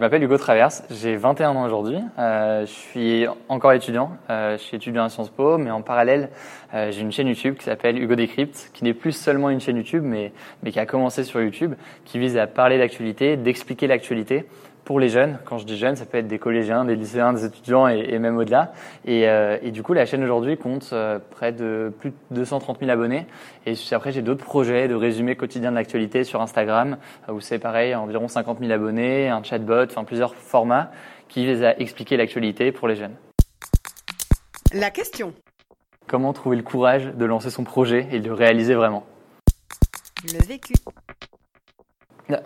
Je m'appelle Hugo Traverse, j'ai 21 ans aujourd'hui. Euh, je suis encore étudiant. Euh, je suis étudiant à Sciences Po, mais en parallèle, euh, j'ai une chaîne YouTube qui s'appelle Hugo Decrypt, qui n'est plus seulement une chaîne YouTube, mais, mais qui a commencé sur YouTube, qui vise à parler d'actualité, d'expliquer l'actualité pour les jeunes. Quand je dis jeunes, ça peut être des collégiens, des lycéens, des étudiants et, et même au-delà. Et, euh, et, du coup, la chaîne aujourd'hui compte euh, près de plus de 230 000 abonnés. Et après, j'ai d'autres projets de résumé quotidien de l'actualité sur Instagram, euh, où c'est pareil, environ 50 000 abonnés, un chatbot, enfin plusieurs formats qui visent à expliquer l'actualité pour les jeunes. La question. Comment trouver le courage de lancer son projet et de le réaliser vraiment? Le vécu.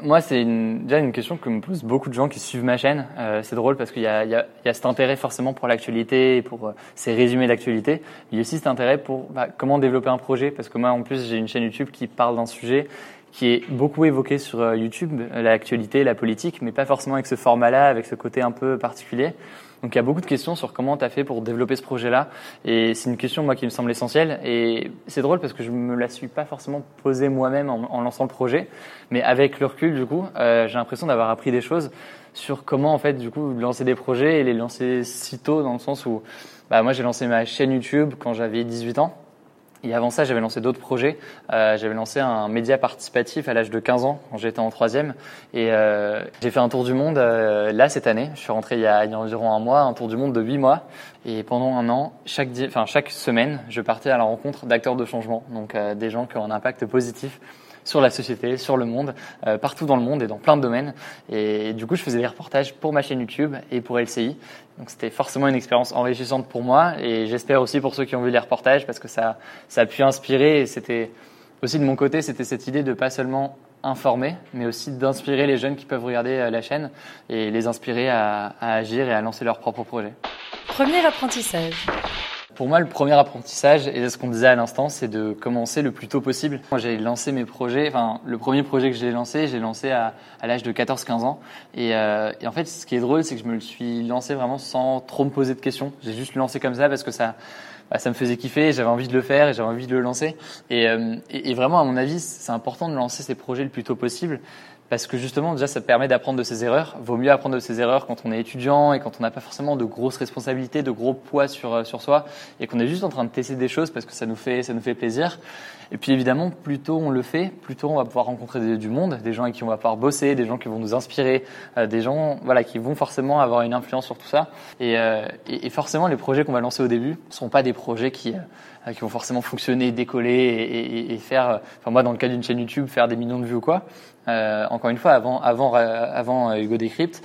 Moi, c'est une, déjà une question que me posent beaucoup de gens qui suivent ma chaîne. Euh, c'est drôle parce qu'il y y, y a cet intérêt forcément pour l'actualité et pour euh, ces résumés d'actualité. Il y a aussi cet intérêt pour bah, comment développer un projet. Parce que moi, en plus, j'ai une chaîne YouTube qui parle d'un sujet qui est beaucoup évoqué sur euh, YouTube, l'actualité, la politique, mais pas forcément avec ce format-là, avec ce côté un peu particulier. Donc il y a beaucoup de questions sur comment tu as fait pour développer ce projet-là. Et c'est une question, moi, qui me semble essentielle. Et c'est drôle parce que je me la suis pas forcément posée moi-même en, lançant le projet. Mais avec le recul, du coup, euh, j'ai l'impression d'avoir appris des choses sur comment, en fait, du coup, lancer des projets et les lancer si tôt, dans le sens où, bah, moi, j'ai lancé ma chaîne YouTube quand j'avais 18 ans. Et avant ça, j'avais lancé d'autres projets. Euh, j'avais lancé un média participatif à l'âge de 15 ans, quand j'étais en troisième. Et euh, j'ai fait un tour du monde euh, là cette année. Je suis rentré il y, a, il y, a, environ un mois, un tour du monde de 8 mois. Et pendant un an, chaque, enfin, chaque semaine, je partais à la rencontre d'acteurs de changement, donc euh, des gens qui ont un impact positif sur la société, sur le monde, euh, partout dans le monde et dans plein de domaines. Et du coup, je faisais des reportages pour ma chaîne YouTube et pour LCI. Donc c'était forcément une expérience enrichissante pour moi et j'espère aussi pour ceux qui ont vu les reportages parce que ça, ça a pu inspirer et c'était aussi de mon côté, c'était cette idée de pas seulement informer, mais aussi d'inspirer les jeunes qui peuvent regarder la chaîne et les inspirer à, à agir et à lancer leurs propres projets. Premier apprentissage. Pour moi, le premier apprentissage, et ce qu'on disait à l'instant, c'est de commencer le plus tôt possible. Moi, j'ai lancé mes projets, enfin, le premier projet que j'ai lancé, j'ai lancé à, l'âge de 14-15 ans. Et, euh, et, en fait, ce qui est drôle, c'est que je me le suis lancé vraiment sans trop me poser de questions. J'ai juste lancé comme ça parce que ça, bah, ça me faisait kiffer, j'avais envie de le faire et j'avais envie de le lancer. Et, euh, et vraiment, à mon avis, c'est important de lancer ces projets le plus tôt possible parce que justement déjà ça permet d'apprendre de ses erreurs. Vaut mieux apprendre de ses erreurs quand on est étudiant et quand on n'a pas forcément de grosses responsabilités, de gros poids sur sur soi et qu'on est juste en train de tester des choses parce que ça nous fait ça nous fait plaisir. Et puis évidemment, plus tôt on le fait, plus tôt on va pouvoir rencontrer du monde, des gens avec qui on va pouvoir bosser, des gens qui vont nous inspirer, euh, des gens voilà qui vont forcément avoir une influence sur tout ça. Et, euh, forcément, les projets qu'on va lancer au début ne sont pas des projets qui euh, qui vont forcément fonctionner, décoller et, faire. Enfin moi, dans le cas d'une chaîne YouTube, faire des millions de vues ou quoi. Euh, encore une fois, avant, avant, avant Hugo Decrypt,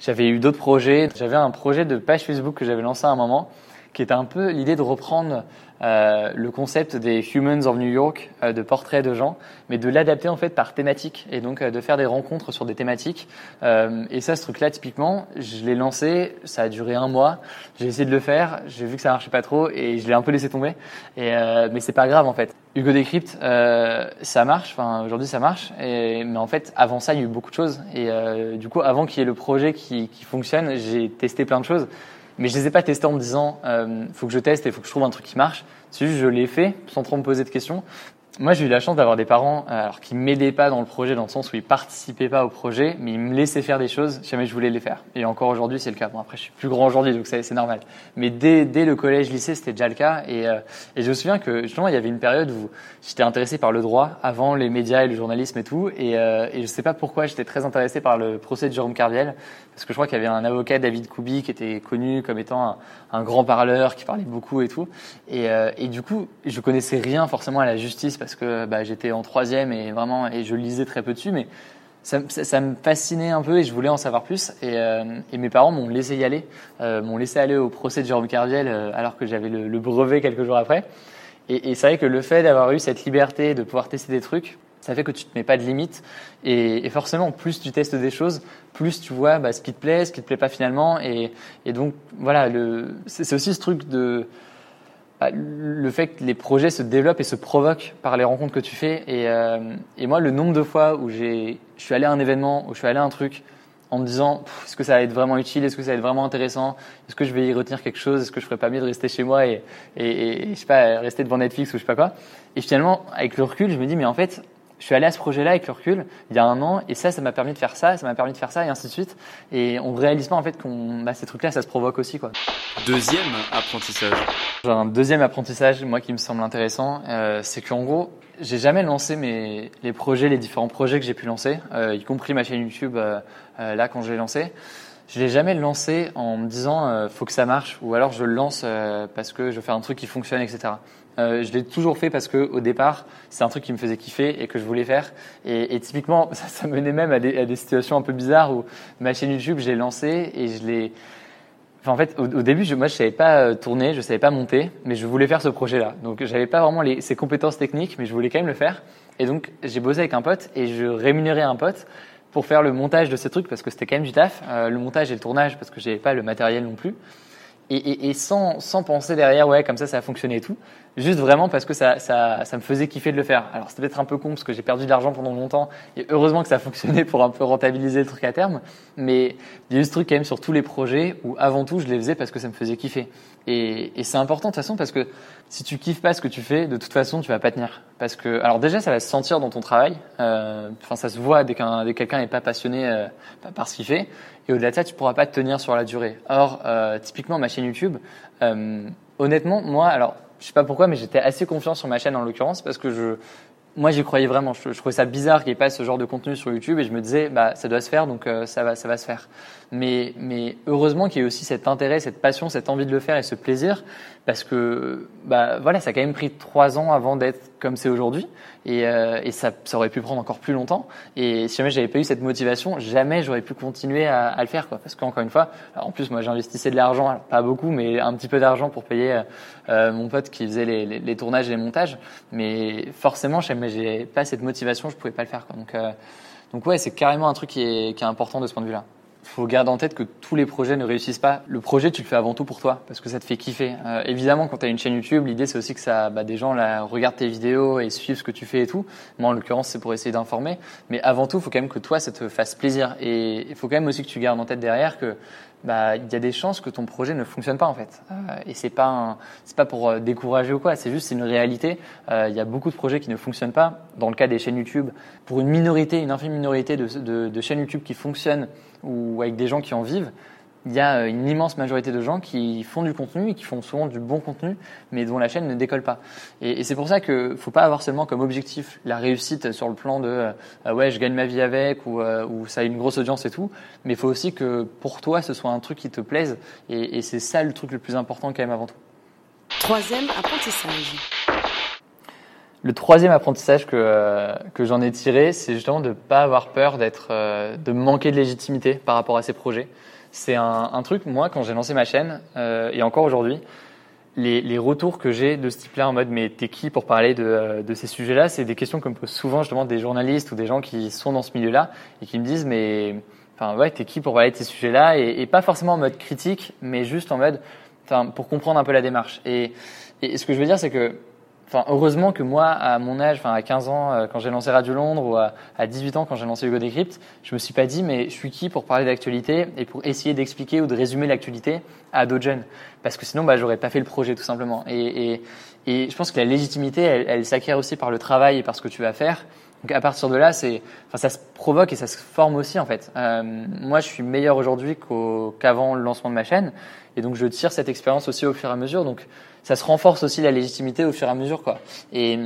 j'avais eu d'autres projets. J'avais un projet de page Facebook que j'avais lancé à un moment, qui était un peu l'idée de reprendre euh, le concept des Humans of New York, euh, de portraits de gens, mais de l'adapter en fait par thématique et donc euh, de faire des rencontres sur des thématiques. Euh, et ça, ce truc-là, typiquement, je l'ai lancé, ça a duré un mois. J'ai essayé de le faire, j'ai vu que ça marchait pas trop et je l'ai un peu laissé tomber. Et mais c'est pas grave en fait. Hugo Decrypt, ça marche. Enfin, aujourd'hui, ça marche. Et, mais en fait, avant ça, il y a eu beaucoup de choses. Et du coup, avant qu'il y ait le projet qui, qui fonctionne, j'ai testé plein de choses. Mais je les ai pas testés en me disant, euh, faut que je teste et faut que je trouve un truc qui marche. C'est juste, je l'ai fait sans trop me poser de questions. Moi, j'ai eu la chance d'avoir des parents euh, alors, qui m'aidaient pas dans le projet, dans le sens où ils participaient pas au projet, mais ils me laissaient faire des choses si jamais je voulais les faire. Et encore aujourd'hui, c'est le cas. Bon, après, je suis plus grand aujourd'hui, donc c'est normal. Mais dès, le collège, lycée, c'était déjà le cas. Et, euh, et je me souviens que justement, il y avait une période où j'étais intéressé par le droit, avant les médias et le journalisme et tout. Et, euh, je sais pas pourquoi, j'étais très intéressé par le procès de Jérôme Carviel, parce que je crois qu'il y avait un avocat, David Koubi, qui était connu comme étant un, grand parleur, qui parlait beaucoup et tout. Et, et du coup, je connaissais rien forcément à la justice parce que bah, j'étais en troisième et vraiment et je lisais très peu dessus, mais ça, me fascinait un peu et je voulais en savoir plus. Et, euh, mes parents m'ont laissé y aller, euh, m'ont laissé aller au procès de Jérôme Carviel euh, alors que j'avais le, brevet quelques jours après. Et, c'est vrai que le fait d'avoir eu cette liberté de pouvoir tester des trucs, ça fait que tu te mets pas de limites. Et, forcément, plus tu testes des choses, plus tu vois bah, ce qui te plaît, ce qui te plaît pas finalement. Et, donc voilà, c'est aussi ce truc de le fait que les projets se développent et se provoquent par les rencontres que tu fais. Et, euh, moi, le nombre de fois où je suis allé à un événement, où je suis allé à un truc, en me disant est-ce que ça va être vraiment utile, est-ce que ça va être vraiment intéressant, est-ce que je vais y retenir quelque chose, est-ce que je ferais pas mieux de rester chez moi et, et je sais pas rester devant Netflix ou je sais pas quoi? Et finalement, avec le recul, je me dis mais en fait, je suis allé à ce projet-là avec le recul il y a un an et ça, ça m'a permis de faire ça, ça m'a permis de faire ça et ainsi de suite. Et on réalise pas en fait qu'on, bah, ces trucs-là, ça se provoque aussi quoi. Deuxième apprentissage. Un deuxième apprentissage, moi, qui me semble intéressant, euh, c'est qu'en gros, j'ai jamais lancé mes, les projets, les différents projets que j'ai pu lancer, euh, y compris ma chaîne YouTube, euh, euh, là, quand je l'ai lancé. Je l'ai jamais lancé en me disant, euh, faut que ça marche, ou alors je le lance euh, parce que je veux faire un truc qui fonctionne, etc. Euh, je l'ai toujours fait parce que au départ, c'est un truc qui me faisait kiffer et que je voulais faire. Et, typiquement, ça, ça menait même à des, situations un peu bizarres où ma chaîne YouTube, j'ai lancé et je l'ai Enfin, en fait, au, début, je, moi, je savais pas euh, tourner, je savais pas monter, mais je voulais faire ce projet-là. Donc, j'avais pas vraiment les, ces compétences techniques, mais je voulais quand même le faire. Et donc, j'ai bossé avec un pote et je rémunérais un pote pour faire le montage de ces trucs parce que c'était quand même du taf, euh, le montage et le tournage parce que j'avais pas le matériel non plus. Et, et, et sans, sans penser derrière, ouais, comme ça, ça a fonctionné et tout. Juste vraiment parce que ça, ça, ça me faisait kiffer de le faire. Alors, c'était peut-être un peu con parce que j'ai perdu de l'argent pendant longtemps. Et heureusement que ça a fonctionné pour un peu rentabiliser le truc à terme. Mais il y a eu ce truc quand même sur tous les projets où avant tout, je les faisais parce que ça me faisait kiffer. Et, et c'est important de toute façon parce que si tu kiffes pas ce que tu fais, de toute façon, tu vas pas tenir. Parce que, alors déjà, ça va se sentir dans ton travail. Euh, Enfin, ça se voit dès qu'un, dès que quelqu'un n'est pas passionné euh, par ce qu'il fait. Et au-delà de ça, tu pourras pas te tenir sur la durée. Or, euh, typiquement, ma chaîne YouTube, euh, honnêtement, moi, alors, je sais pas pourquoi, mais j'étais assez confiant sur ma chaîne en l'occurrence parce que je, moi, j'y croyais vraiment. Je, trouvais ça bizarre qu'il n'y ait pas ce genre de contenu sur YouTube et je me disais, bah, ça doit se faire, donc euh, ça va, ça va se faire. Mais, heureusement qu'il y ait aussi cet intérêt, cette passion, cette envie de le faire et ce plaisir, parce que, bah, voilà, ça a quand même pris trois ans avant d'être comme c'est aujourd'hui et, euh, ça, aurait pu prendre encore plus longtemps. Et si jamais j'avais pas eu cette motivation, jamais j'aurais pu continuer à, le faire. Parce qu'encore une fois, en plus, moi, j'investissais de l'argent, pas beaucoup, mais un petit peu d'argent pour payer euh, euh, mon pote qui faisait les, tournages et les montages. Mais forcément, je mais j'ai pas cette motivation, je pouvais pas le faire. Donc, ouais, c'est carrément un truc qui est important de ce point de vue-là. Faut garder en tête que tous les projets ne réussissent pas. Le projet, tu le fais avant tout pour toi, parce que ça te fait kiffer. Euh, évidemment, quand tu as une chaîne YouTube, l'idée c'est aussi que ça, bah, des gens là, regardent tes vidéos et suivent ce que tu fais et tout. Moi, en l'occurrence, c'est pour essayer d'informer. Mais avant tout, faut quand même que toi, ça te fasse plaisir. Et il faut quand même aussi que tu gardes en tête derrière que bah, il y a des chances que ton projet ne fonctionne pas en fait. Euh, et c'est pas c'est pas pour euh, décourager ou quoi. C'est juste c'est une réalité. Euh, Il y a beaucoup de projets qui ne fonctionnent pas. Dans le cas des chaînes YouTube, pour une minorité, une infime minorité de, de, de chaînes YouTube qui fonctionnent ou avec des gens qui en vivent, il y a euh, une immense majorité de gens qui font du contenu et qui font souvent du bon contenu, mais dont la chaîne ne décolle pas. Et, et c'est pour ça que faut pas avoir seulement comme objectif la réussite sur le plan de euh, euh, ouais je gagne ma vie avec ou, euh, ou ça a une grosse audience et tout, mais il faut aussi que pour toi ce soit un truc qui te plaise et, et c'est ça le truc le plus important quand même avant tout. Troisième apprentissage. Le troisième apprentissage que, euh, que j'en ai tiré, c'est justement de ne pas avoir peur d'être, de manquer de légitimité par rapport à ces projets. C'est un, un truc, moi, quand j'ai lancé ma chaîne, euh, et encore aujourd'hui, les, les retours que j'ai de ce type-là en mode mais t'es qui pour parler de, euh, de ces sujets-là, c'est des questions que me posent souvent justement des journalistes ou des gens qui sont dans ce milieu-là et qui me disent mais enfin ouais t'es qui pour parler de ces sujets-là et, et pas forcément en mode critique mais juste en mode pour comprendre un peu la démarche. Et, et ce que je veux dire c'est que Enfin, heureusement que moi, à mon âge, enfin à 15 ans, euh, quand j'ai lancé Radio Londres, ou à, à 18 ans, quand j'ai lancé Hugo Decrypt, je me suis pas dit, mais je suis qui pour parler d'actualité et pour essayer d'expliquer ou de résumer l'actualité à d'autres jeunes? Parce que sinon, bah, j'aurais pas fait le projet, tout simplement. Et, et, et je pense que la légitimité, elle, elle s'acquiert aussi par le travail et par ce que tu vas faire. Donc à partir de là, c'est, enfin, ça se provoque et ça se forme aussi en fait. Euh, moi, je suis meilleur aujourd'hui qu'avant le lancement de ma chaîne, et donc je tire cette expérience aussi au fur et à mesure. Donc ça se renforce aussi la légitimité au fur et à mesure, quoi. Et,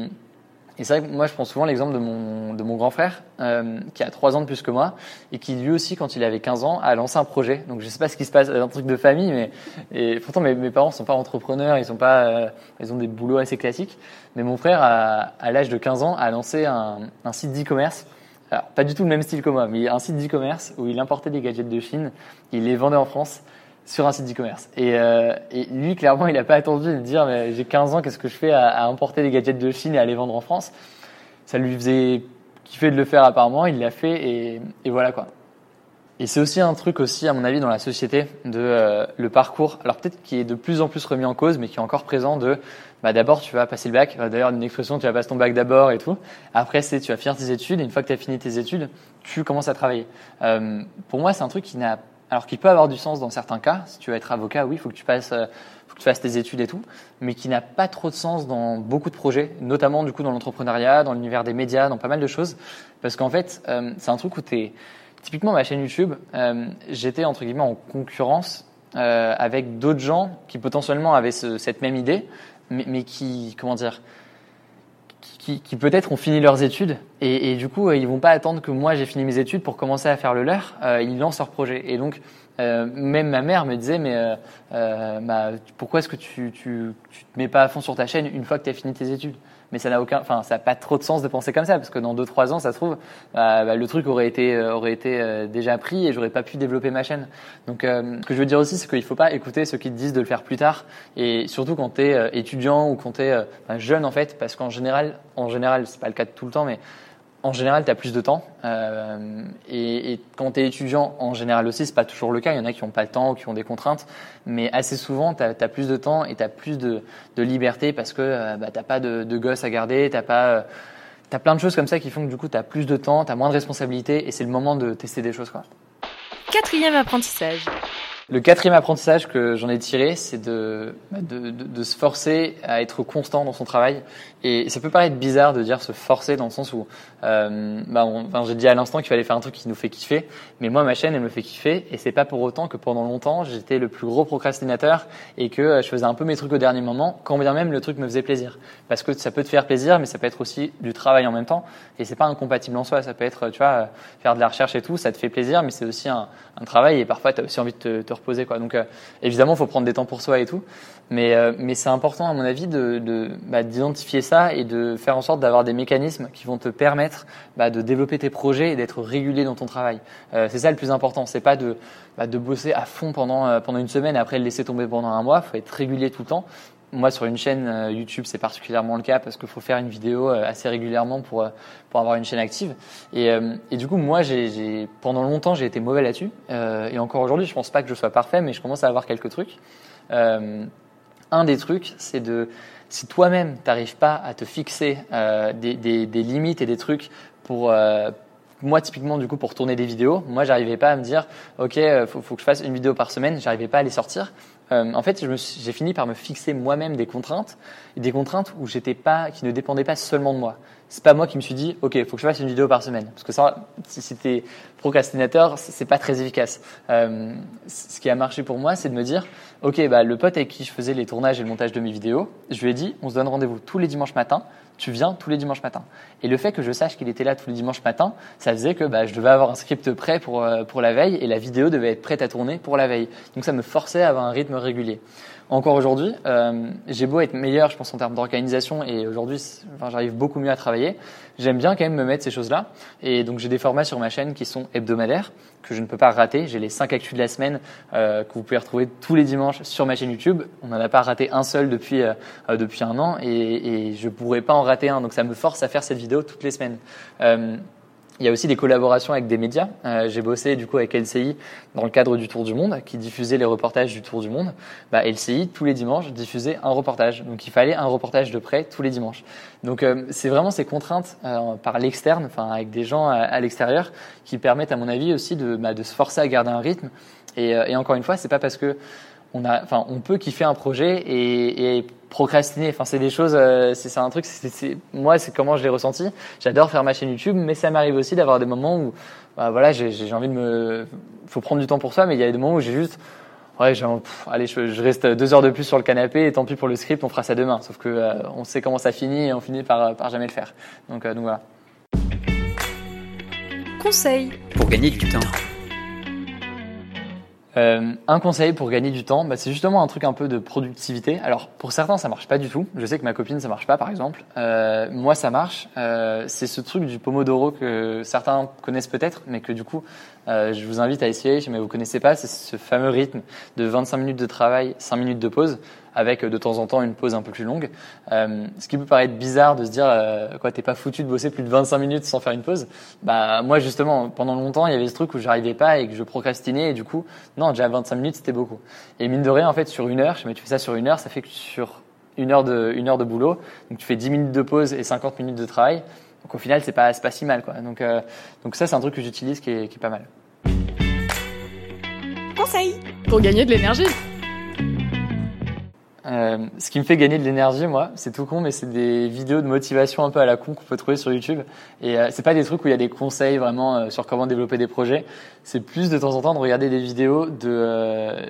et c'est vrai que moi, je prends souvent l'exemple de mon, de mon grand frère, euh, qui a trois ans de plus que moi, et qui lui aussi, quand il avait 15 ans, a lancé un projet. Donc je sais pas ce qui se passe, un truc de famille, mais et pourtant mes, mes parents sont pas entrepreneurs, ils sont pas, euh, ils ont des boulots assez classiques. Mais mon frère, à, à l'âge de 15 ans, a lancé un, un site d'e-commerce. Alors pas du tout le même style que moi, mais un site d'e-commerce où il importait des gadgets de Chine, il les vendait en France sur un site d'e-commerce. Et, euh, et, lui, clairement, il n'a pas attendu de dire mais j'ai 15 ans, qu'est-ce que je fais à, à, importer des gadgets de Chine et à les vendre en France? Ça lui faisait kiffer de le faire apparemment, il l'a fait et, voilà quoi. Et c'est aussi un truc aussi, à mon avis, dans la société, de euh, le parcours. Alors peut-être qui est de plus en plus remis en cause, mais qui est encore présent de bah, d'abord tu vas passer le bac. D'ailleurs, une expression, tu vas passer ton bac d'abord et tout. Après, c'est tu vas finir tes études. Et une fois que tu as fini tes études, tu commences à travailler. Euh, pour moi, c'est un truc qui n'a alors qui peut avoir du sens dans certains cas. Si tu veux être avocat, oui, il faut que tu passes, faut que tu fasses tes études et tout, mais qui n'a pas trop de sens dans beaucoup de projets, notamment du coup dans l'entrepreneuriat, dans l'univers des médias, dans pas mal de choses, parce qu'en fait, euh, c'est un truc où tu es typiquement ma chaîne YouTube, euh, j'étais entre guillemets en concurrence euh, avec d'autres gens qui potentiellement avaient ce, cette même idée, mais, mais qui, comment dire, qui, peut-être ont fini leurs études et, du coup ils vont pas attendre que moi j'ai fini mes études pour commencer à faire le leur. Euh, ils lancent leur projet et donc euh, même ma mère me disait mais euh, euh pourquoi est-ce que tu, tu, tu te mets pas à fond sur ta chaîne une fois que tu as fini tes études? Mais ça n'a aucun, enfin, ça n'a pas trop de sens de penser comme ça, parce que dans 2-3 ans, ça se trouve, euh, bah, le truc aurait été, euh, aurait été euh, déjà pris et j'aurais pas pu développer ma chaîne. Donc, euh, ce que je veux dire aussi, c'est qu'il faut pas écouter ceux qui te disent de le faire plus tard, et surtout quand tu es étudiant ou quand tu es jeune, en fait, parce qu'en général, en général, c'est pas le cas de tout le temps, mais en général, tu as plus de temps. Euh, et, quand tu es étudiant, en général aussi, c'est pas toujours le cas. Il y en a qui n'ont pas le temps ou qui ont des contraintes. Mais assez souvent, tu as, plus de temps et tu as plus de, de, liberté parce que euh, bah, tu pas de, de gosses à garder, tu pas. Euh, as plein de choses comme ça qui font que du coup, tu as plus de temps, tu as moins de responsabilités et c'est le moment de tester des choses. Quatrième apprentissage. Le quatrième apprentissage que j'en ai tiré, c'est de, de, de, de, se forcer à être constant dans son travail. Et ça peut paraître bizarre de dire se forcer dans le sens où, euh, bah enfin, j'ai dit à l'instant qu'il fallait faire un truc qui nous fait kiffer, mais moi ma chaîne elle me fait kiffer et c'est pas pour autant que pendant longtemps j'étais le plus gros procrastinateur et que euh, je faisais un peu mes trucs au dernier moment, quand bien même le truc me faisait plaisir. Parce que ça peut te faire plaisir, mais ça peut être aussi du travail en même temps et c'est pas incompatible en soi. Ça peut être, tu vois, faire de la recherche et tout, ça te fait plaisir, mais c'est aussi un, un, travail et parfois tu as aussi envie de te, te reposer quoi. Donc euh, évidemment, il faut prendre des temps pour soi et tout, mais euh, mais c'est important à mon avis de d'identifier bah, ça et de faire en sorte d'avoir des mécanismes qui vont te permettre bah, de développer tes projets et d'être régulier dans ton travail. Euh, c'est ça le plus important. C'est pas de bah, de bosser à fond pendant pendant une semaine et après le laisser tomber pendant un mois. Il faut être régulier tout le temps. Moi, sur une chaîne euh, YouTube, c'est particulièrement le cas parce qu'il faut faire une vidéo euh, assez régulièrement pour euh, pour avoir une chaîne active. Et, du coup, moi, j'ai pendant longtemps, j'ai été mauvais là-dessus. et encore aujourd'hui, je pense pas que je sois parfait, mais je commence à avoir quelques trucs. un des trucs, c'est de si toi-même t'arrives pas à te fixer des, des, limites et des trucs pour moi typiquement du coup pour tourner des vidéos, moi j'arrivais pas à me dire ok faut, faut que je fasse une vidéo par semaine, j'arrivais pas à les sortir. Euh, en fait, j'ai fini par me fixer moi-même des contraintes, des contraintes où j'étais pas, qui ne dépendaient pas seulement de moi. C'est pas moi qui me suis dit, ok, faut que je fasse une vidéo par semaine, parce que ça, si c'était procrastinateur, c'est pas très efficace. Euh, ce qui a marché pour moi, c'est de me dire, ok, bah le pote avec qui je faisais les tournages et le montage de mes vidéos, je lui ai dit, on se donne rendez-vous tous les dimanches matins tu viens tous les dimanches matins. Et le fait que je sache qu'il était là tous les dimanches matins, ça faisait que bah, je devais avoir un script prêt pour, euh, pour la veille et la vidéo devait être prête à tourner pour la veille. Donc ça me forçait à avoir un rythme régulier. Encore aujourd'hui, euh, j'ai beau être meilleur, je pense, en termes d'organisation, et aujourd'hui, j'arrive beaucoup mieux à travailler. J'aime bien quand même me mettre ces choses-là. Et donc, j'ai des formats sur ma chaîne qui sont hebdomadaires, que je ne peux pas rater. J'ai les 5 actus de la semaine euh, que vous pouvez retrouver tous les dimanches sur ma chaîne YouTube. On n'en a pas raté un seul depuis, euh, depuis un an, et, et je pourrais pas en rater un. Donc, ça me force à faire cette vidéo toutes les semaines. Euh, Il y a aussi des collaborations avec des médias. Euh, j'ai bossé du coup avec LCI dans le cadre du Tour du Monde, qui diffusait les reportages du Tour du Monde. Bah, LCI tous les dimanches diffusait un reportage, donc il fallait un reportage de près tous les dimanches. Donc euh, c'est vraiment ces contraintes euh, par l'externe, enfin avec des gens à, à l'extérieur, qui permettent à mon avis aussi de, bah, de se forcer à garder un rythme. Et, euh, et encore une fois, c'est pas parce que on a, enfin, on peut kiffer un projet et, et procrastiner. Enfin, c'est des choses, euh, c'est un truc. moi, c'est comment je l'ai ressenti. J'adore faire ma chaîne YouTube, mais ça m'arrive aussi d'avoir des moments où, bah, voilà, j'ai envie de me, faut prendre du temps pour soi, mais il y a des moments où j'ai juste, ouais, pff, allez, je, je reste deux heures de plus sur le canapé et tant pis pour le script, on fera ça demain. Sauf que euh, on sait comment ça finit et on finit par, par jamais le faire. Donc, euh, donc voilà. Conseil. Pour gagner du temps. Euh, un conseil pour gagner du temps, bah, c'est justement un truc un peu de productivité. Alors pour certains ça marche pas du tout. Je sais que ma copine ça marche pas par exemple. Euh, moi ça marche. Euh, c'est ce truc du pomodoro que certains connaissent peut-être, mais que du coup je vous invite à essayer. Si jamais vous connaissez pas, c'est ce fameux rythme de 25 minutes de travail, 5 minutes de pause, avec de temps en temps une pause un peu plus longue. Ce qui peut paraître bizarre de se dire euh, quoi t'es pas foutu de bosser plus de 25 minutes sans faire une pause. Bah moi justement pendant longtemps il y avait ce truc où j'arrivais pas et que je procrastinais et du coup non déjà 25 minutes c'était beaucoup. Et mine de rien en fait sur une heure, je tu fais ça sur une heure, ça fait que sur une heure de une heure de boulot, donc tu fais 10 minutes de pause et 50 minutes de travail. Donc au final c'est pas c'est pas si mal quoi. Donc euh, donc ça c'est un truc que j'utilise qui est, qui est pas mal. Conseil. Pour gagner de l'énergie. Euh, ce qui me fait gagner de l'énergie, moi, c'est tout con, mais c'est des vidéos de motivation un peu à la con qu'on peut trouver sur YouTube. Et euh, c'est pas des trucs où il y a des conseils vraiment euh, sur comment développer des projets. C'est plus de temps en temps de regarder des vidéos de euh,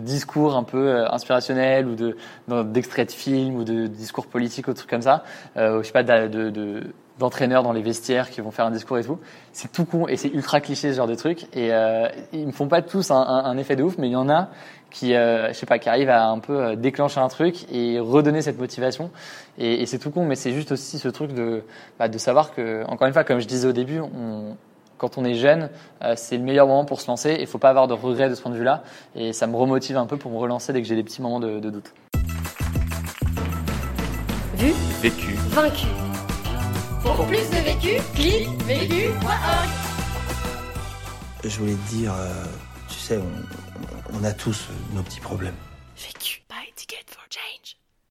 discours un peu inspirationnels ou de d'extraits de films ou de discours politiques ou de trucs comme ça. Je sais pas de, de, de- d'entraîneurs dans les vestiaires qui vont faire un discours et tout. C'est tout con et c'est ultra cliché ce genre de trucs. Et euh, ils me font pas tous un, un effet de ouf, mais il y en a qui, euh, je sais pas, qui arrivent à un peu euh, déclencher un truc et redonner cette motivation. Et, et c'est tout con, mais c'est juste aussi ce truc de, bah, de savoir que, encore une fois, comme je disais au début, on, quand on est jeune, euh, c'est le meilleur moment pour se lancer. Il faut pas avoir de regrets de ce point de vue-là. Et ça me remotive un peu pour me relancer dès que j'ai des petits moments de, de doute. Vu, Vécu. vaincu. Pour plus de vécu, clique vécu.org. Je voulais te dire, euh, tu sais, on, on a tous nos petits problèmes. Vécu. Buy a ticket for change.